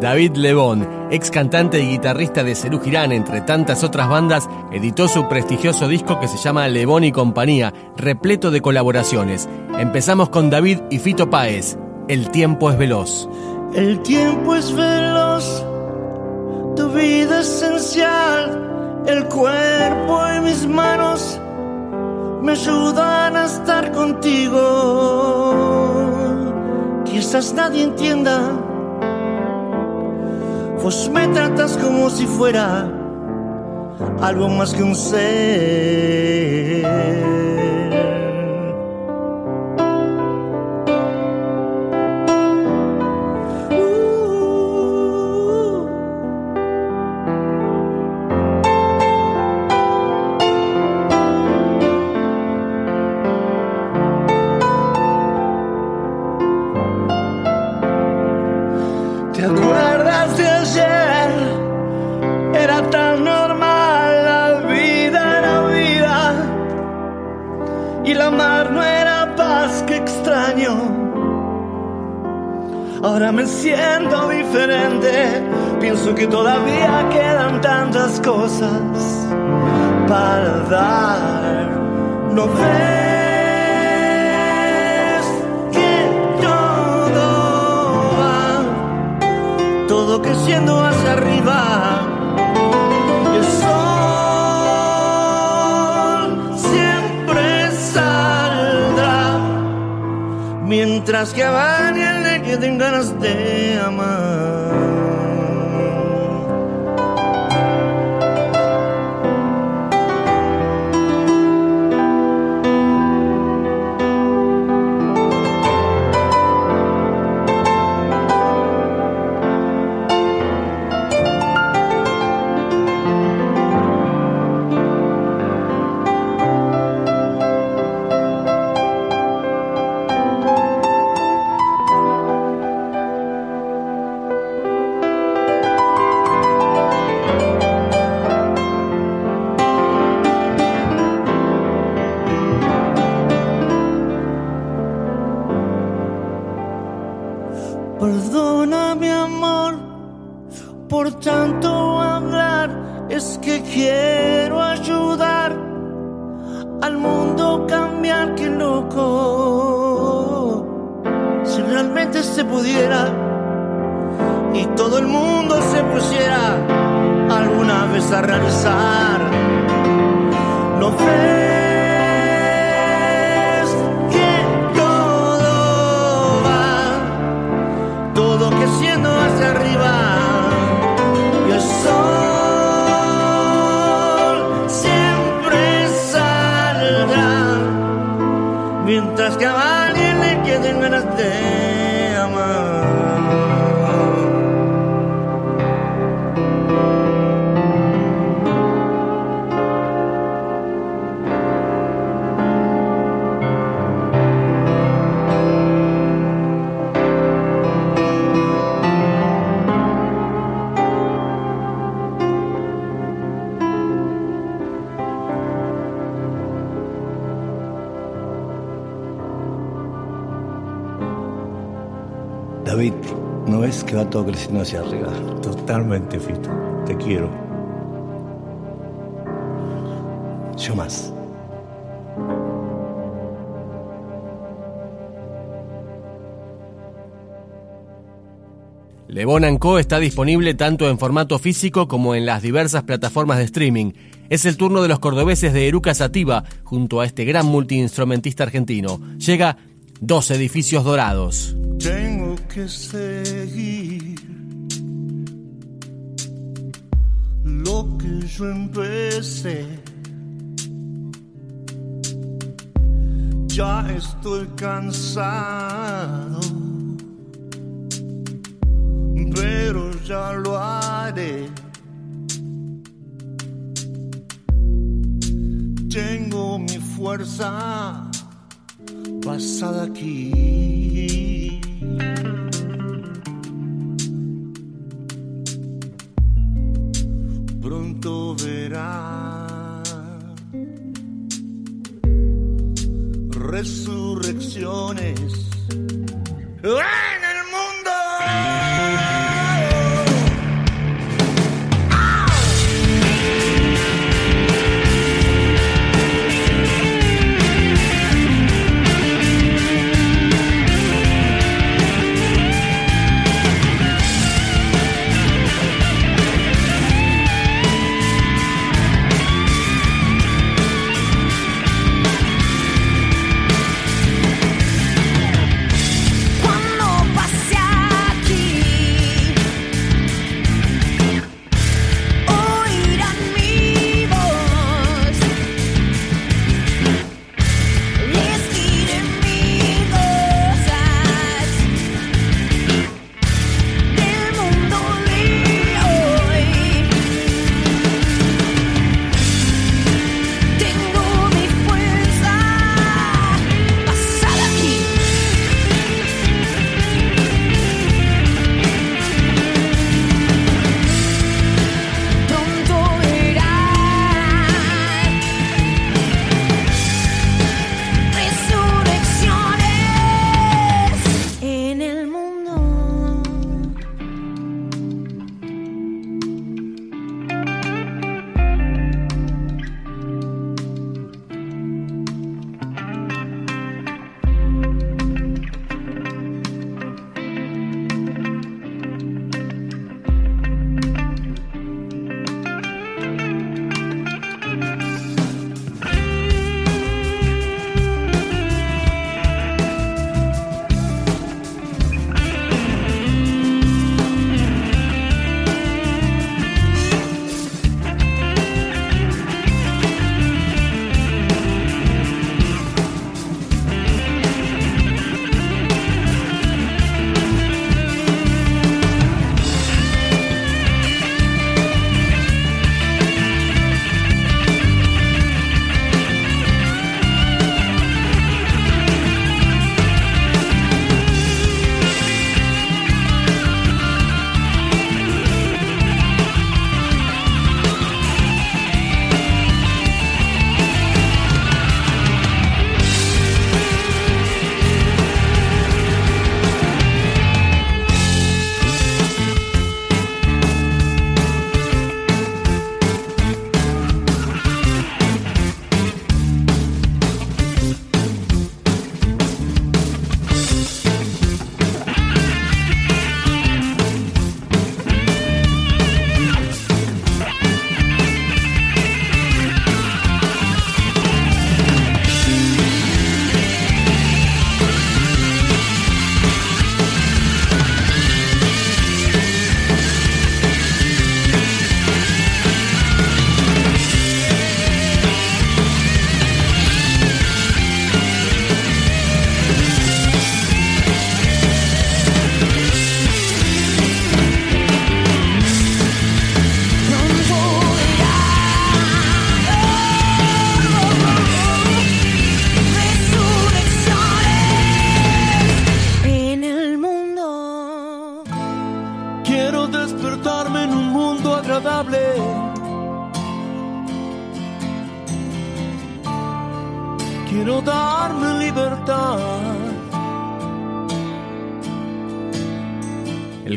David Lebón, ex cantante y guitarrista de Cerú Girán, entre tantas otras bandas, editó su prestigioso disco que se llama Lebón y Compañía, repleto de colaboraciones. Empezamos con David y Fito Páez. El tiempo es veloz. El tiempo es veloz, tu vida esencial, el cuerpo y mis manos me ayudan a estar contigo. Quizás nadie entienda pues me tratas como si fuera algo más que un ser. Ahora me siento diferente, pienso que todavía quedan tantas cosas para dar. No ves que todo va, todo creciendo hacia arriba. Y el mientras que van que tengan ganas de amar. Si realmente se pudiera y todo el mundo se pusiera alguna vez a realizar, no fe mientras que a alguien le de amar. David, ¿no ves que va todo creciendo hacia arriba? Totalmente, Fito. Te quiero. Yo más. Le Bon Co está disponible tanto en formato físico como en las diversas plataformas de streaming. Es el turno de los cordobeses de Eruca Sativa junto a este gran multiinstrumentista argentino. Llega Dos Edificios Dorados que seguir lo que yo empecé. Ya estoy cansado, pero ya lo haré. Tengo mi fuerza pasada aquí. Resurrecciones. ¡Ah!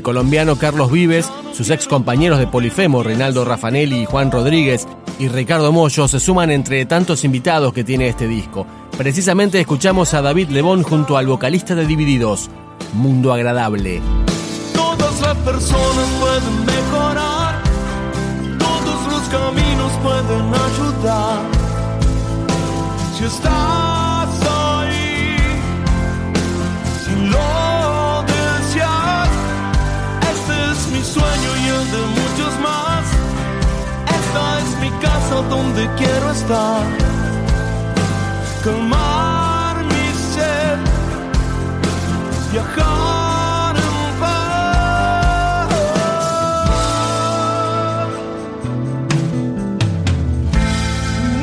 Colombiano Carlos Vives, sus ex compañeros de Polifemo, Reinaldo Raffanelli y Juan Rodríguez, y Ricardo Mollo se suman entre tantos invitados que tiene este disco. Precisamente escuchamos a David Lebón junto al vocalista de Divididos, Mundo Agradable. Todas las personas pueden mejorar, todos los caminos pueden ayudar. Si mi sueño y el de muchos más. Esta es mi casa donde quiero estar. Calmar mi sed, viajar.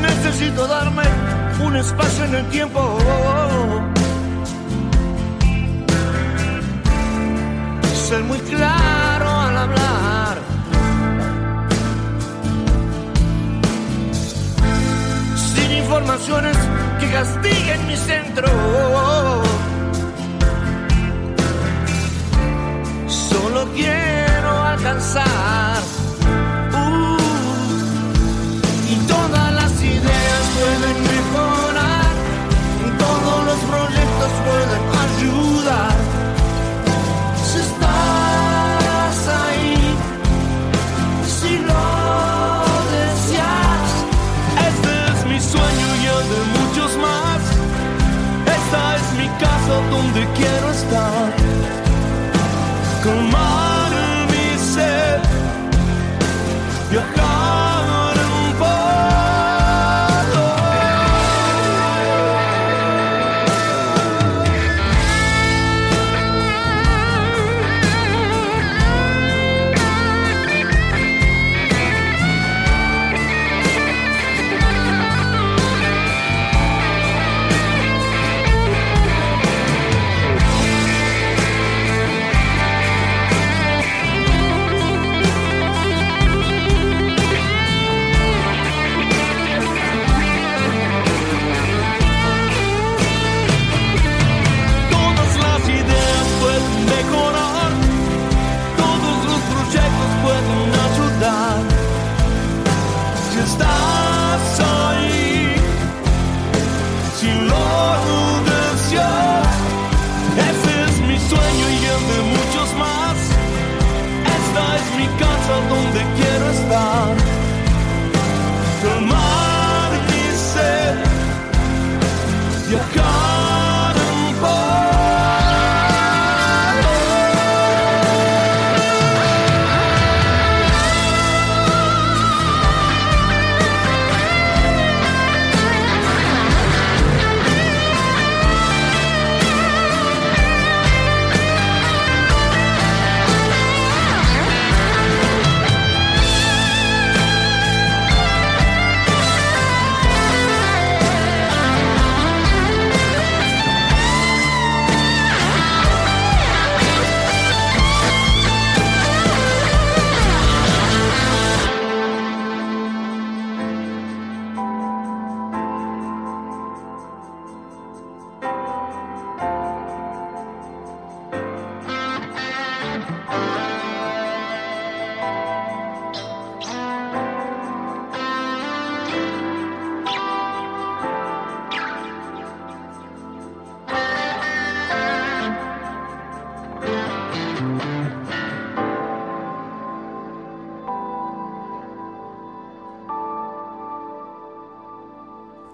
necesito darme un espacio en el tiempo. Ser muy claro. Que castiguen mi centro. Solo quiero alcanzar.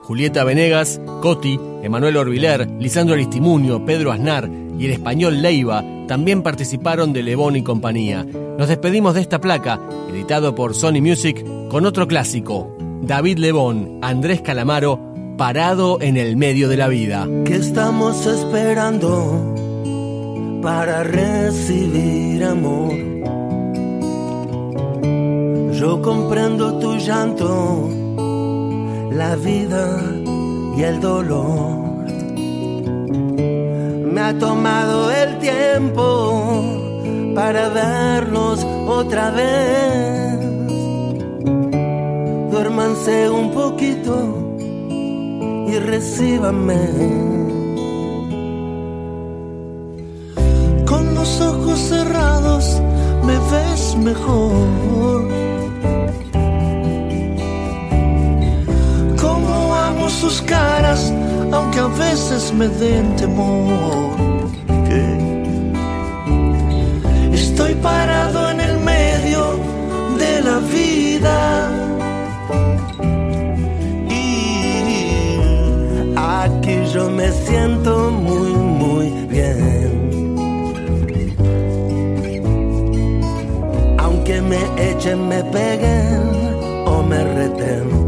Julieta Venegas, Coti, Emanuel Orbiler, Lisandro Aristimuño, Pedro Aznar y el español Leiva también participaron de Lebón y compañía. Nos despedimos de esta placa, editado por Sony Music, con otro clásico, David Lebón, Andrés Calamaro, Parado en el medio de la vida. ¿Qué estamos esperando para recibir amor? Yo comprendo tu llanto, la vida y el dolor. Me ha tomado el tiempo para verlos otra vez. Duérmanse un poquito y recíbame. Con los ojos cerrados me ves mejor. Sus caras, aunque a veces me den temor. Estoy parado en el medio de la vida. Y aquí yo me siento muy, muy bien. Aunque me echen, me peguen o me reten,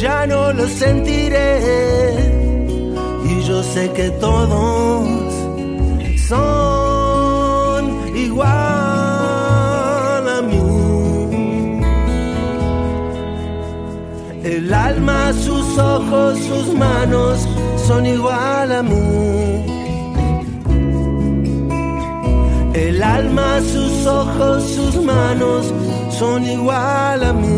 ya no lo sentiré. Y yo sé que todos son igual a mí. El alma, sus ojos, sus manos son igual a mí. El alma, sus ojos, sus manos son igual a mí.